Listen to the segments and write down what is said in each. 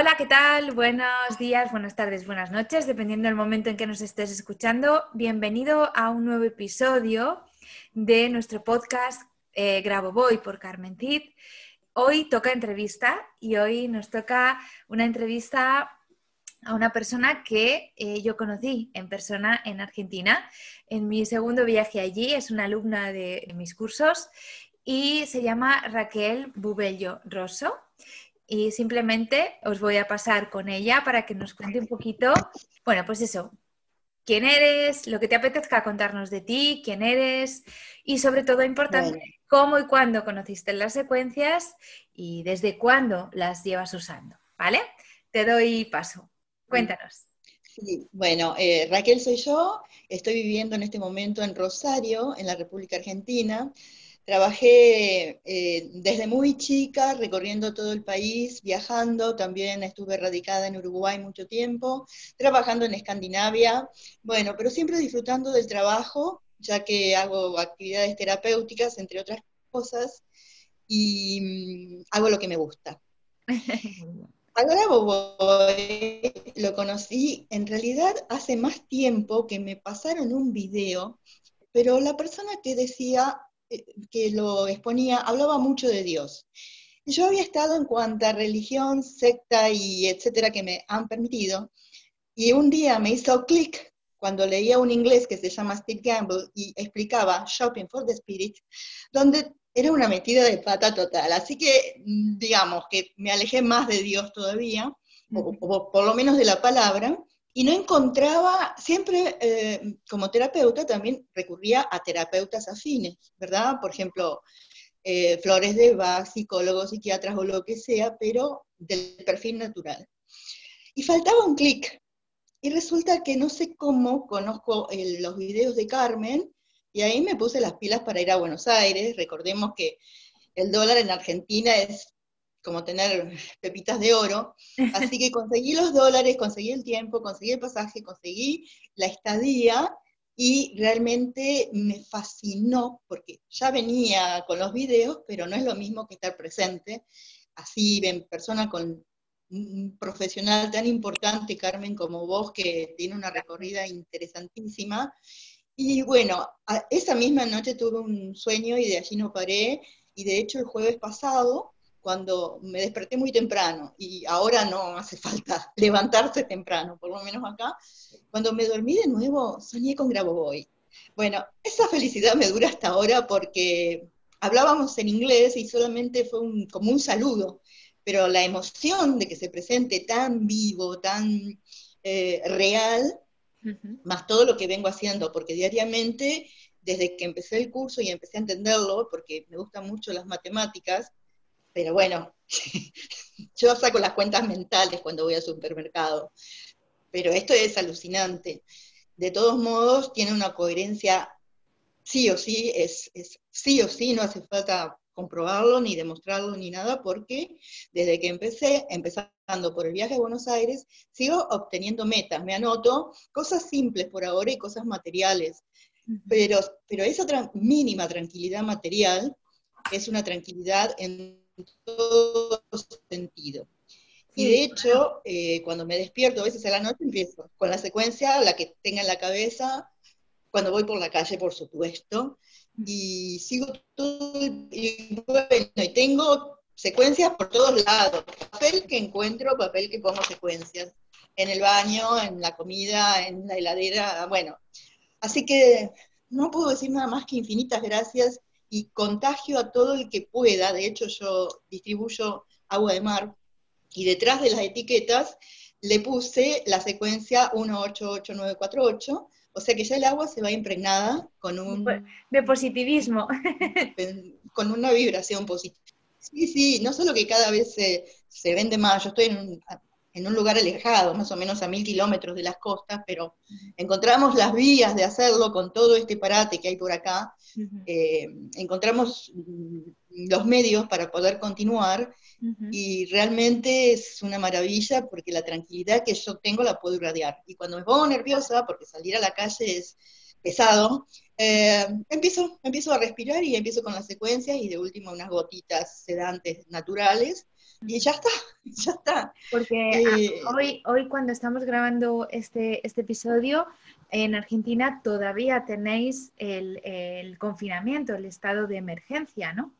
Hola, ¿qué tal? Buenos días, buenas tardes, buenas noches, dependiendo del momento en que nos estés escuchando. Bienvenido a un nuevo episodio de nuestro podcast eh, Grabo Voy por Carmen Cid. Hoy toca entrevista y hoy nos toca una entrevista a una persona que eh, yo conocí en persona en Argentina. En mi segundo viaje allí es una alumna de, de mis cursos y se llama Raquel Bubello Rosso y simplemente os voy a pasar con ella para que nos cuente un poquito, bueno, pues eso, quién eres, lo que te apetezca contarnos de ti, quién eres y sobre todo importante, cómo y cuándo conociste las secuencias y desde cuándo las llevas usando, ¿vale? Te doy paso. Cuéntanos. Sí, bueno, eh, Raquel soy yo, estoy viviendo en este momento en Rosario, en la República Argentina. Trabajé eh, desde muy chica, recorriendo todo el país, viajando, también estuve radicada en Uruguay mucho tiempo, trabajando en Escandinavia, bueno, pero siempre disfrutando del trabajo, ya que hago actividades terapéuticas, entre otras cosas, y mm, hago lo que me gusta. Ahora lo conocí en realidad hace más tiempo que me pasaron un video, pero la persona que decía que lo exponía hablaba mucho de Dios. Yo había estado en cuanta religión, secta y etcétera que me han permitido, y un día me hizo clic cuando leía un inglés que se llama Steve Gamble y explicaba Shopping for the Spirit, donde era una metida de pata total. Así que, digamos, que me alejé más de Dios todavía, o por lo menos de la palabra, y no encontraba, siempre eh, como terapeuta también recurría a terapeutas afines, ¿verdad? Por ejemplo, eh, Flores de Bach, psicólogos, psiquiatras o lo que sea, pero del perfil natural. Y faltaba un clic. Y resulta que no sé cómo conozco los videos de Carmen, y ahí me puse las pilas para ir a Buenos Aires. Recordemos que el dólar en Argentina es como tener pepitas de oro. Así que conseguí los dólares, conseguí el tiempo, conseguí el pasaje, conseguí la estadía y realmente me fascinó porque ya venía con los videos, pero no es lo mismo que estar presente. Así ven persona con un profesional tan importante, Carmen, como vos, que tiene una recorrida interesantísima. Y bueno, esa misma noche tuve un sueño y de allí no paré. Y de hecho el jueves pasado cuando me desperté muy temprano, y ahora no hace falta levantarse temprano, por lo menos acá, cuando me dormí de nuevo, soñé con Grabovoi. Bueno, esa felicidad me dura hasta ahora porque hablábamos en inglés y solamente fue como un saludo, pero la emoción de que se presente tan vivo, tan eh, real, más todo lo que vengo haciendo, porque diariamente, desde que empecé el curso y empecé a entenderlo, porque me gustan mucho las matemáticas, pero bueno, yo saco las cuentas mentales cuando voy al supermercado. Pero esto es alucinante. De todos modos, tiene una coherencia sí o sí, es, sí o sí, no hace falta comprobarlo, ni demostrarlo, ni nada, porque desde que empecé, empezando por el viaje a Buenos Aires, sigo obteniendo metas, me anoto cosas simples por ahora y cosas materiales, pero, pero esa mínima tranquilidad material es una tranquilidad en todo sentido. Y de hecho, eh, cuando me despierto a veces a la noche, empiezo con la secuencia, la que tenga en la cabeza, cuando voy por la calle, por supuesto, y sigo todo, y bueno, y tengo secuencias por todos lados, papel que encuentro, papel que pongo secuencias, en el baño, en la comida, en la heladera, bueno, Así que no puedo decir nada más que infinitas gracias y contagio a todo el que pueda. De hecho, yo distribuyo agua de mar y detrás de las etiquetas le puse la secuencia 188948, o sea que ya el agua se va impregnada con un... De positivismo. Con una vibración positiva. Sí, sí, no solo que cada vez se, se vende más, yo estoy en un, en un lugar alejado, más o menos a mil kilómetros de las costas, pero encontramos las vías de hacerlo con todo este parate que hay por acá, eh, encontramos los medios para poder continuar y realmente es una maravilla porque la tranquilidad que yo tengo la puedo irradiar. Y cuando me pongo nerviosa, porque salir a la calle es pesado, eh, empiezo, empiezo a respirar y empiezo con las secuencias y de último unas gotitas sedantes naturales y ya está, ya está. Porque ah, eh, hoy, hoy cuando estamos grabando este, este episodio, en Argentina todavía tenéis el, confinamiento, el estado de emergencia, ¿no?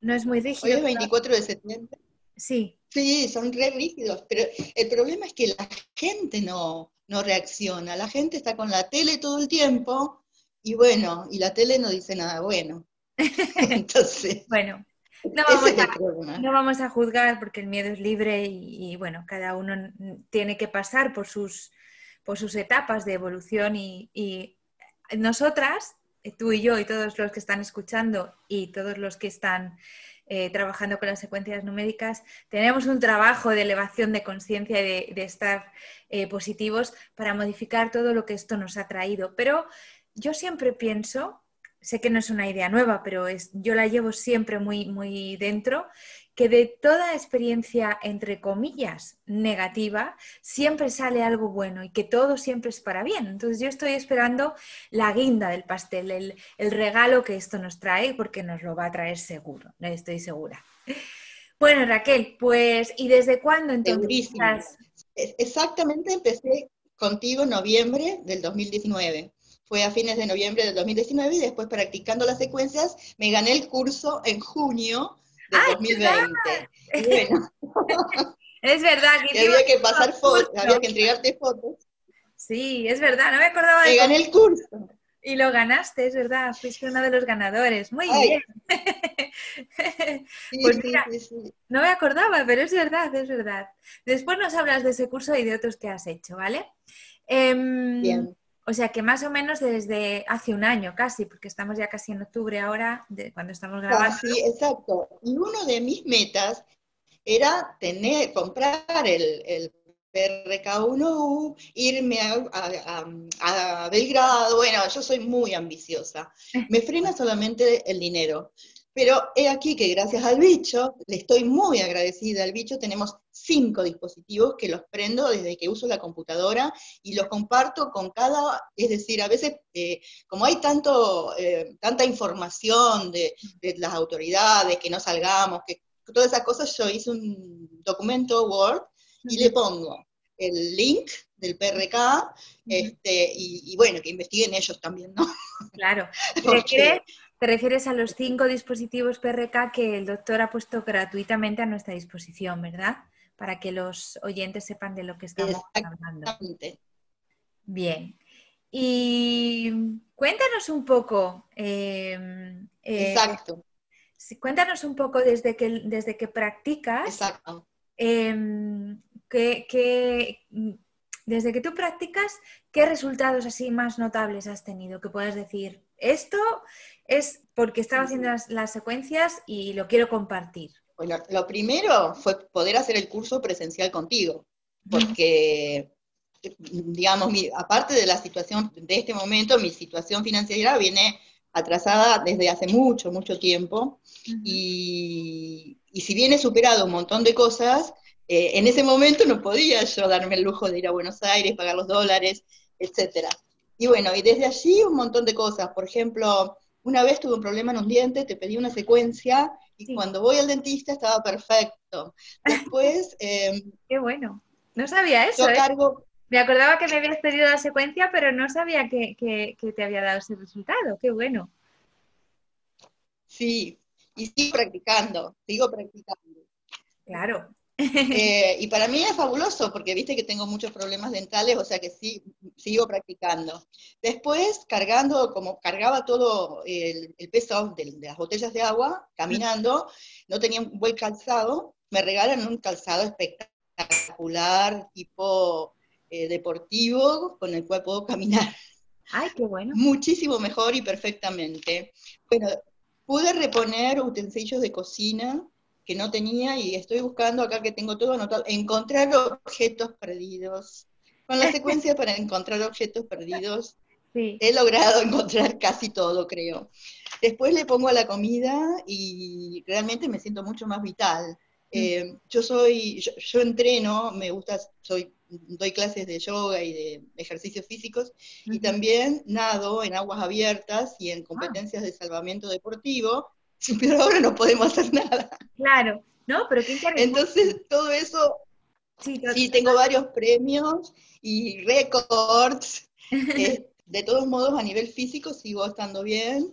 No es muy rígido. Hoy es 24 de septiembre. Sí. Sí, son re rígidos, pero el problema es que la gente no, no reacciona. La gente está con la tele todo el tiempo y bueno, y la tele no dice nada bueno. Entonces. bueno, no vamos, a, juzgar porque el miedo es libre y, bueno, cada uno tiene que pasar por sus, por sus etapas de evolución y, nosotras, tú y yo y todos los que están escuchando y todos los que están eh, trabajando con las secuencias numéricas, tenemos un trabajo de elevación de conciencia y de, estar eh, positivos para modificar todo lo que esto nos ha traído. Pero yo siempre pienso sé que no es una idea nueva, pero es, yo la llevo siempre muy, muy dentro, que de toda experiencia, entre comillas, negativa, siempre sale algo bueno y que todo siempre es para bien. Entonces yo estoy esperando la guinda del pastel, el, regalo que esto nos trae, porque nos lo va a traer seguro, estoy segura. Bueno, Raquel, pues, ¿y desde cuándo entonces? Exactamente, empecé contigo en noviembre del 2019 fue a fines de noviembre del 2019 y después practicando las secuencias me gané el curso en junio del 2020. es verdad. Que había que pasar fotos, había que entregarte fotos. Sí, es verdad, no me acordaba de... Me gané el curso. Y lo ganaste, es verdad, fuiste uno de los ganadores. Muy bien. pues mira, no me acordaba, pero es verdad, es verdad. Después nos hablas de ese curso y de otros que has hecho, ¿vale? Em, bien. O sea que más o menos desde hace un año casi, porque estamos ya casi en octubre ahora, de cuando estamos grabando. sí, exacto. Y una de mis metas era tener, comprar el, el PRK1U, irme a, a, Belgrado. Bueno, yo soy muy ambiciosa. Me frena solamente el dinero. Pero he aquí que gracias al bicho, le estoy muy agradecida al bicho, tenemos cinco dispositivos que los prendo desde que uso la computadora y los comparto con cada, es decir, a veces eh, como hay tanto, eh, tanta información de, las autoridades, que no salgamos, que todas esas cosas, yo hice un documento Word y le pongo el link del PRK, este, y, bueno, que investiguen ellos también, ¿no? Claro. Te refieres a los cinco dispositivos PRK que el doctor ha puesto gratuitamente a nuestra disposición, ¿verdad? Para que los oyentes sepan de lo que estamos hablando. Bien. Y cuéntanos un poco. Em, eh, Exacto. Cuéntanos un poco desde que, desde que practicas. Exacto. Em, que, desde que tú practicas, ¿qué resultados así más notables has tenido? Que puedas decir, esto es porque estaba haciendo las, secuencias y lo quiero compartir. Bueno, lo primero fue poder hacer el curso presencial contigo, porque, digamos, aparte de la situación de este momento, mi situación financiera viene atrasada desde hace mucho, mucho tiempo, y, si bien he superado un montón de cosas, eh, en ese momento no podía yo darme el lujo de ir a Buenos Aires, pagar los dólares, etcétera. Y bueno, y desde allí un montón de cosas. Por ejemplo, una vez tuve un problema en un diente, te pedí una secuencia y cuando voy al dentista estaba perfecto. Después... Em, Qué bueno. No sabía eso. ¿eh? Me acordaba que me habías pedido la secuencia, pero no sabía que, que, te había dado ese resultado. Qué bueno. Sí, y sigo practicando, sigo practicando. Claro, Eh, y para mí es fabuloso porque viste que tengo muchos problemas dentales, o sea que sí, sigo practicando. Después, cargando, como cargaba todo el, peso de, las botellas de agua, caminando, no tenía un buen calzado, me regalan un calzado espectacular, tipo eh, deportivo, con el cual puedo caminar. Ay, qué bueno. Muchísimo mejor y perfectamente. Bueno, pude reponer utensilios de cocina, que no tenía y estoy buscando acá que tengo todo anotado, encontrar objetos perdidos. Con la secuencia para encontrar objetos perdidos, he logrado encontrar casi todo, creo. Después le pongo a la comida y realmente me siento mucho más vital. Mm. Eh, yo soy, yo, entreno, me gusta, soy, doy clases de yoga y de ejercicios físicos, y también nado en aguas abiertas y en ah. competencias de salvamento deportivo, pero ahora no podemos hacer nada. Claro, ¿no? Pero qué. Entonces, todo eso, sí, tengo varios premios y récords. Eh, de todos modos, a nivel físico sigo estando bien,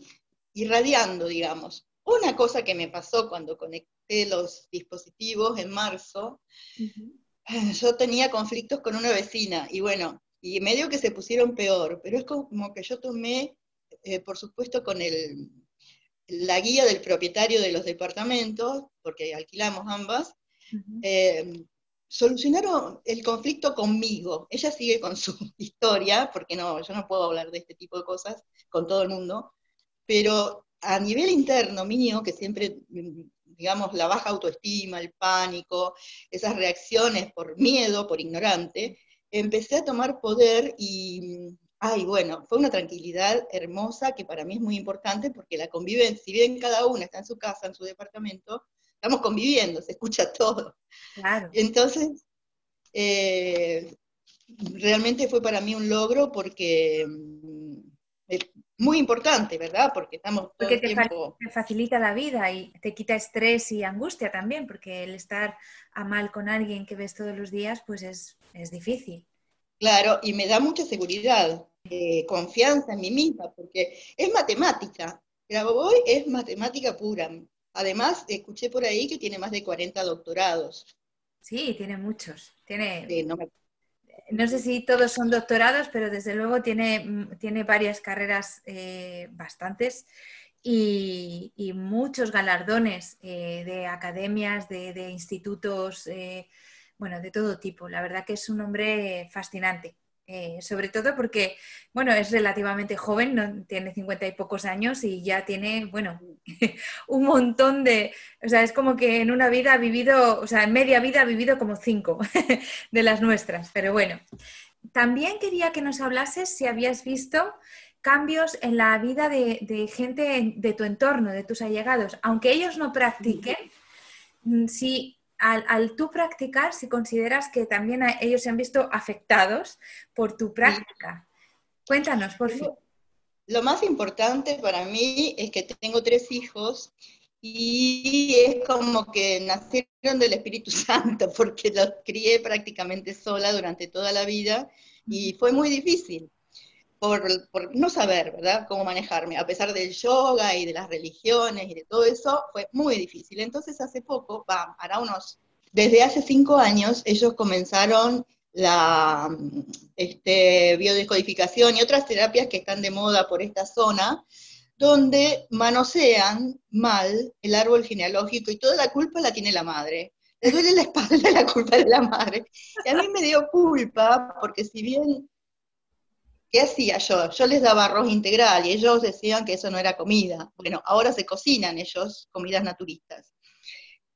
irradiando, digamos. Una cosa que me pasó cuando conecté los dispositivos en marzo, yo tenía conflictos con una vecina y bueno, y medio que se pusieron peor, pero es como que yo tomé, eh, por supuesto, con el la guía del propietario de los departamentos, porque alquilamos ambas, eh, solucionaron el conflicto conmigo. Ella sigue con su historia, porque no, yo no puedo hablar de este tipo de cosas con todo el mundo, pero a nivel interno mío, que siempre, digamos, la baja autoestima, el pánico, esas reacciones por miedo, por ignorante, empecé a tomar poder y Ay, bueno, fue una tranquilidad hermosa que para mí es muy importante porque la convivencia, si bien cada una está en su casa, en su departamento, estamos conviviendo, se escucha todo. Claro. Entonces, eh, realmente fue para mí un logro porque mm, es muy importante, ¿verdad? Porque estamos todo porque te, facilita la vida y te quita estrés y angustia también, porque el estar a mal con alguien que ves todos los días, pues es, es difícil. Claro, y me da mucha seguridad, eh, confianza en mí misma, porque es matemática. Grabovoi es matemática pura. Además, escuché por ahí que tiene más de 40 doctorados. Sí, tiene muchos. Tiene... no, sé si todos son doctorados, pero desde luego tiene, tiene varias carreras eh, bastantes y, muchos galardones eh, de academias, de, de institutos bueno, de todo tipo. La verdad que es un hombre fascinante. Eh, sobre todo porque, bueno, es relativamente joven, ¿no? tiene cincuenta y pocos años y ya tiene, bueno, un montón de, o sea, es como que en una vida ha vivido, o sea, en media vida ha vivido como cinco de las nuestras, pero bueno. También quería que nos hablases si habías visto cambios en la vida de, de gente de tu entorno, de tus allegados, aunque ellos no practiquen, mm, si al, tú practicar, si consideras que también ellos se han visto afectados por tu práctica. Cuéntanos, por favor. Lo más importante para mí es que tengo tres hijos y es como que nacieron del Espíritu Santo porque los crié prácticamente sola durante toda la vida y fue muy difícil por, por, no saber, ¿verdad?, cómo manejarme. A pesar del yoga y de las religiones y de todo eso, fue muy difícil. Entonces, hace poco, va, hará unos, desde hace cinco años, ellos comenzaron la este, biodescodificación y otras terapias que están de moda por esta zona, donde manosean mal el árbol genealógico y toda la culpa la tiene la madre. Le duele la espalda la culpa de la madre. Y a mí me dio culpa, porque si bien ¿Qué hacía yo? Yo les daba arroz integral y ellos decían que eso no era comida. Bueno, ahora se cocinan ellos comidas naturistas.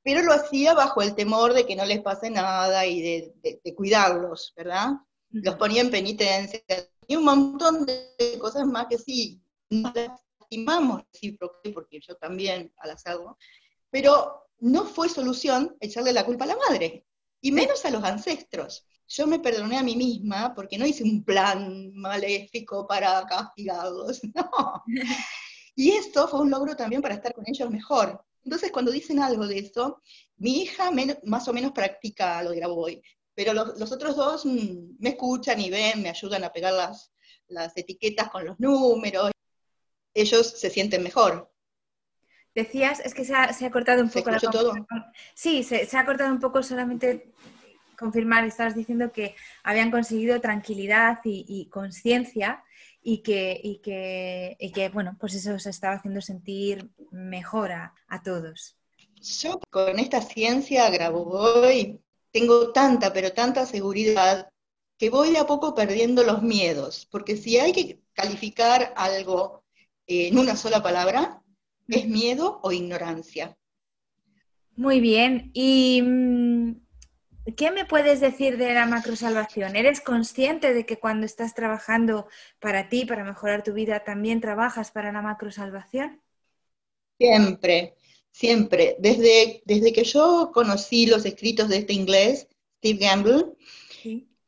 Pero lo hacía bajo el temor de que no les pase nada y de, cuidarlos, ¿verdad? Los ponía en penitencia y un montón de cosas más que sí, nos lastimamos porque yo también a las hago, pero no fue solución echarle la culpa a la madre, y menos a los ancestros yo me perdoné a mí misma porque no hice un plan maléfico para castigados, no. Y esto fue un logro también para estar con ellos mejor. Entonces, cuando dicen algo de eso, mi hija más o menos practica lo de Grabovoy, pero los, otros dos mm, me escuchan y ven, me ayudan a pegar las, las etiquetas con los números. Ellos se sienten mejor. Decías, es que se ha, cortado un poco la todo? Sí, se, ha cortado un poco solamente confirmar, estabas diciendo que habían conseguido tranquilidad y, conciencia y que, y, que, y que, bueno, pues eso se estaba haciendo sentir mejor a, todos. Yo con esta ciencia grabo voy, tengo tanta, pero tanta seguridad que voy a poco perdiendo los miedos, porque si hay que calificar algo en una sola palabra, es miedo o ignorancia. Muy bien. ¿Y mm, qué me puedes decir de la macrosalvación? ¿Eres consciente de que cuando estás trabajando para ti, para mejorar tu vida, también trabajas para la macrosalvación? Siempre, siempre. Desde, desde que yo conocí los escritos de este inglés, Steve Gamble,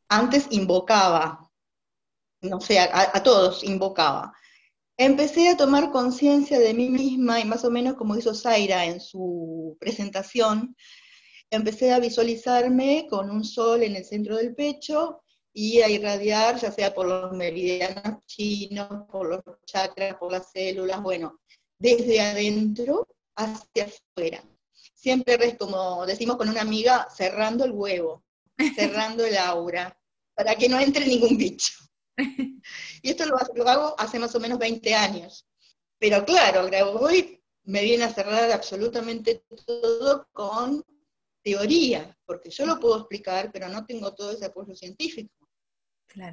antes invocaba, no sé, a todos invocaba empecé a tomar conciencia de mí misma y más o menos como hizo Zaira en su presentación, empecé a visualizarme con un sol en el centro del pecho y a irradiar, ya sea por los meridianos chinos, por los chakras, por las células, bueno, desde adentro hacia afuera. Siempre es como decimos con una amiga, cerrando el huevo, cerrando el aura, para que no entre ningún bicho. y esto lo, hago hace más o menos 20 años. Pero claro, hoy me viene a cerrar absolutamente todo con teoría, porque yo lo puedo explicar, pero no tengo todo ese apoyo científico.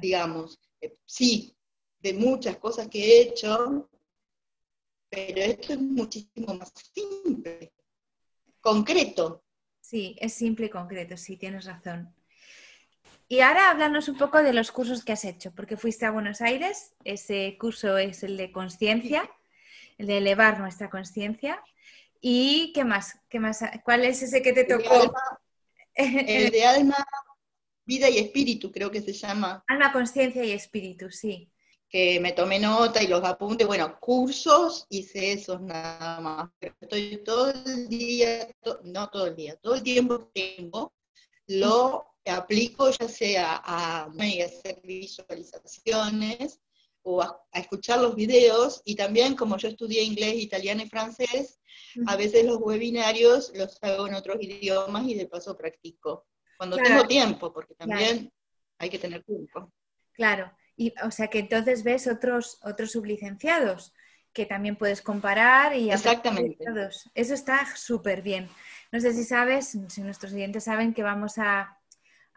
Digamos, eh, sí, de muchas cosas que he hecho, pero esto es muchísimo más simple, concreto. Sí, es simple y concreto, sí, tienes razón. Y ahora háblanos un poco de los cursos que has hecho, porque fuiste a Buenos Aires, ese curso es el de conciencia, el de elevar nuestra conciencia. ¿Y qué más? ¿Qué más? ¿Cuál es ese que te tocó? el de alma, vida y espíritu, creo que se llama. Alma, conciencia y espíritu, sí. Que me tomé nota y los apuntes, bueno, cursos, hice esos nada más. Pero estoy todo el día, no todo el día, todo el tiempo que tengo, lo aplico ya sea a, hacer visualizaciones o a, escuchar los videos y también como yo estudié inglés, italiano y francés, a veces los webinarios los hago en otros idiomas y de paso practico. Cuando tengo tiempo, porque también hay que tener tiempo. Claro, y o sea que entonces ves otros, otros sublicenciados que también puedes comparar y Exactamente. Eso está súper bien. No sé si sabes, si nuestros oyentes saben que vamos a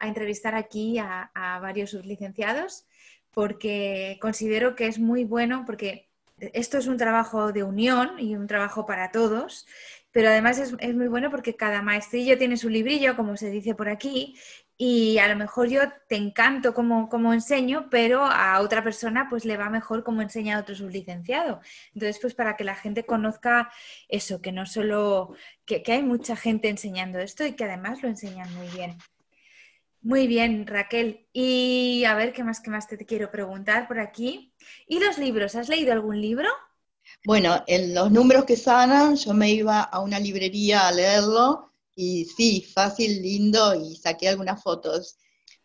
a entrevistar aquí a, varios sublicenciados porque considero que es muy bueno, porque esto es un trabajo de unión y un trabajo para todos, pero además es, muy bueno porque cada maestrillo tiene su librillo, como se dice por aquí, y a lo mejor yo te encanto como, como enseño, pero a otra persona pues le va mejor como enseña a otro sublicenciado. Entonces, pues para que la gente conozca eso, que no solo, que, que hay mucha gente enseñando esto y que además lo enseñan muy bien. Muy bien, Raquel. Y a ver, ¿qué más, qué más te quiero preguntar por aquí? ¿Y los libros? ¿Has leído algún libro? Bueno, en los números que sanan, yo me iba a una librería a leerlo y sí, fácil, lindo y saqué algunas fotos.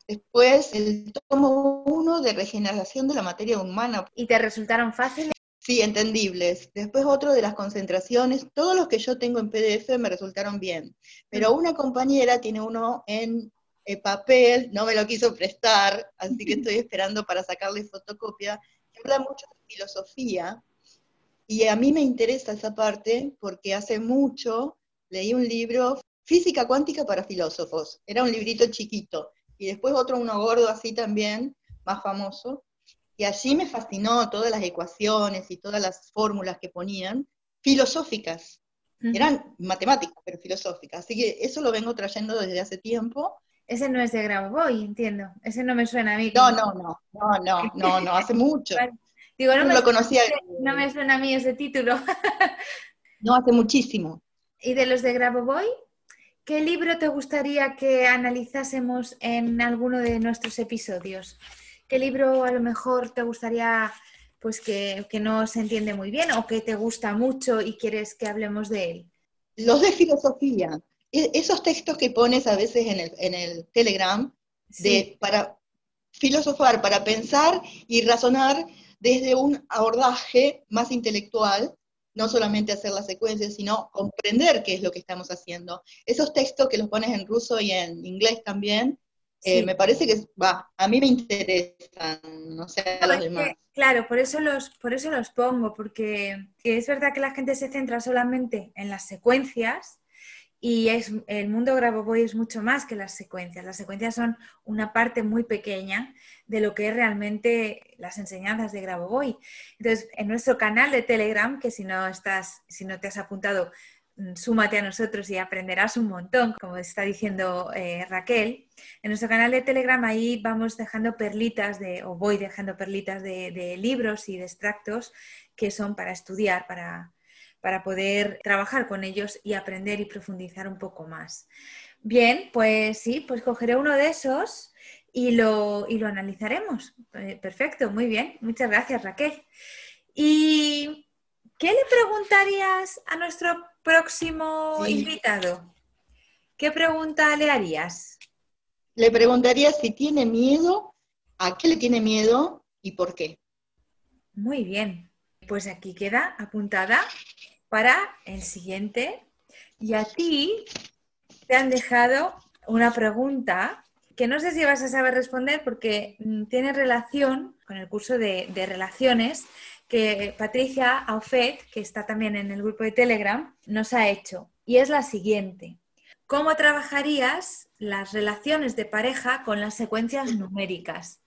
Después, el tomo uno de regeneración de la materia humana. ¿Y te resultaron fáciles? Sí, entendibles. Después otro de las concentraciones, todos los que yo tengo en PDF me resultaron bien, pero una compañera tiene uno en el papel, no me lo quiso prestar, así que estoy esperando para sacarle fotocopia, que habla mucho de filosofía, y a mí me interesa esa parte porque hace mucho leí un libro, Física Cuántica para Filósofos, era un librito chiquito, y después otro, uno gordo así también, más famoso, y allí me fascinó todas las ecuaciones y todas las fórmulas que ponían, filosóficas, eran matemáticas, pero filosóficas, así que eso lo vengo trayendo desde hace tiempo, ese no es de Grabovoi, entiendo. Ese no me suena a mí. No, no, no, no, no, no, no, hace mucho. Digo, no, me, lo conocía. No me suena a mí ese título. no, hace muchísimo. ¿Y de los de Grabovoi? ¿Qué libro te gustaría que analizásemos en alguno de nuestros episodios? ¿Qué libro a lo mejor te gustaría pues que, que no se entiende muy bien o que te gusta mucho y quieres que hablemos de él? Los de filosofía, esos textos que pones a veces en el, Telegram de, para filosofar, para pensar y razonar desde un abordaje más intelectual, no solamente hacer la secuencia, sino comprender qué es lo que estamos haciendo. Esos textos que los pones en ruso y en inglés también, eh, me parece que va, a mí me interesan, no sé a los demás. claro, por eso los, por eso los pongo, porque es verdad que la gente se centra solamente en las secuencias y es, el mundo Grabovoi es mucho más que las secuencias. Las secuencias son una parte muy pequeña de lo que es realmente las enseñanzas de Grabovoi. Entonces, en nuestro canal de Telegram, que si no estás, si no te has apuntado, mm, súmate a nosotros y aprenderás un montón, como está diciendo eh, Raquel. En nuestro canal de Telegram ahí vamos dejando perlitas de, o voy dejando perlitas de, de libros y de extractos que son para estudiar, para, para poder trabajar con ellos y aprender y profundizar un poco más. Bien, pues sí, pues cogeré uno de esos y lo, lo analizaremos. Eh, perfecto, muy bien. Muchas gracias, Raquel. ¿Y qué le preguntarías a nuestro próximo invitado? ¿Qué pregunta le harías? Le preguntaría si tiene miedo, a qué le tiene miedo y por qué. Muy bien, pues aquí queda apuntada para el siguiente. Y a ti te han dejado una pregunta que no sé si vas a saber responder porque mm, tiene relación con el curso de, relaciones que Patricia Aufet, que está también en el grupo de Telegram, nos ha hecho. Y es la siguiente. ¿Cómo trabajarías las relaciones de pareja con las secuencias numéricas?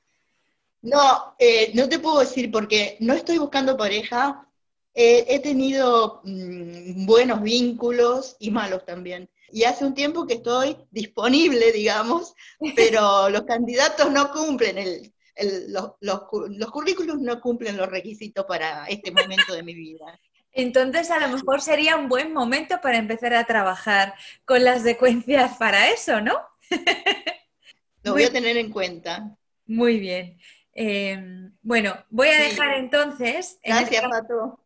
No, eh, no te puedo decir porque no estoy buscando pareja, he tenido mm, buenos vínculos y malos también. Y hace un tiempo que estoy disponible, digamos, pero los candidatos no cumplen el, los, los, currículos no cumplen los requisitos para este momento de mi vida. Entonces, a lo mejor sería un buen momento para empezar a trabajar con las secuencias para eso, ¿no? Lo voy a tener en cuenta. Muy bien. Em, bueno, voy a dejar entonces. Gracias, Pato.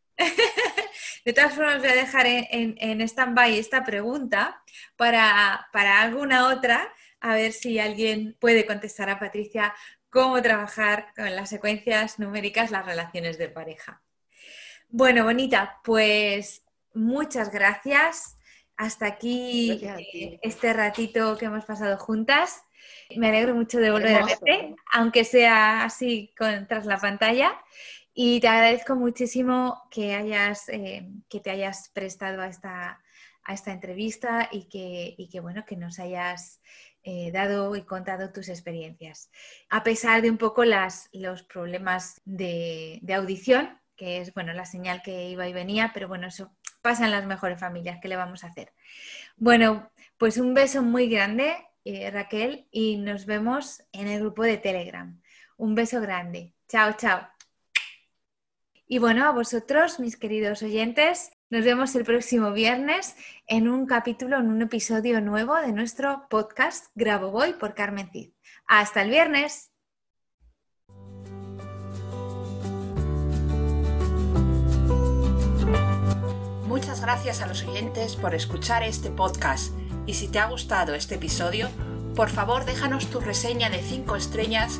De todas formas, voy a dejar en, en, stand-by esta pregunta para, alguna otra, a ver si alguien puede contestar a Patricia cómo trabajar con las secuencias numéricas las relaciones de pareja. Bueno, bonita, pues muchas gracias. Hasta aquí este ratito que hemos pasado juntas. Me alegro mucho de volver a verte, aunque sea así tras la pantalla. Y te agradezco muchísimo que, hayas, eh, que te hayas prestado a esta, a esta entrevista y que, y que, bueno, que nos hayas eh, dado y contado tus experiencias. A pesar de un poco las, los problemas de, de, audición, que es bueno, la señal que iba y venía, pero bueno, eso pasa en las mejores familias, ¿qué le vamos a hacer? Bueno, pues un beso muy grande, eh, Raquel, y nos vemos en el grupo de Telegram. Un beso grande. Chao, chao. Y bueno, a vosotros, mis queridos oyentes, nos vemos el próximo viernes en un capítulo, en un episodio nuevo de nuestro podcast Grabo Voy por Carmen Cid. Hasta el viernes. Muchas gracias a los oyentes por escuchar este podcast y si te ha gustado este episodio, por favor déjanos tu reseña de 5 estrellas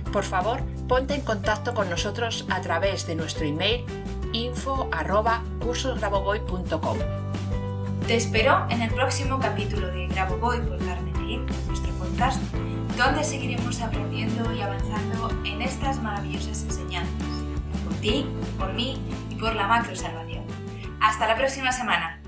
por favor ponte en contacto con nosotros a través de nuestro email info. Te espero en el próximo capítulo de Graboboy por Carmen nuestro podcast, donde seguiremos aprendiendo y avanzando en estas maravillosas enseñanzas, por ti, por mí y por la macro salvación. Hasta la próxima semana.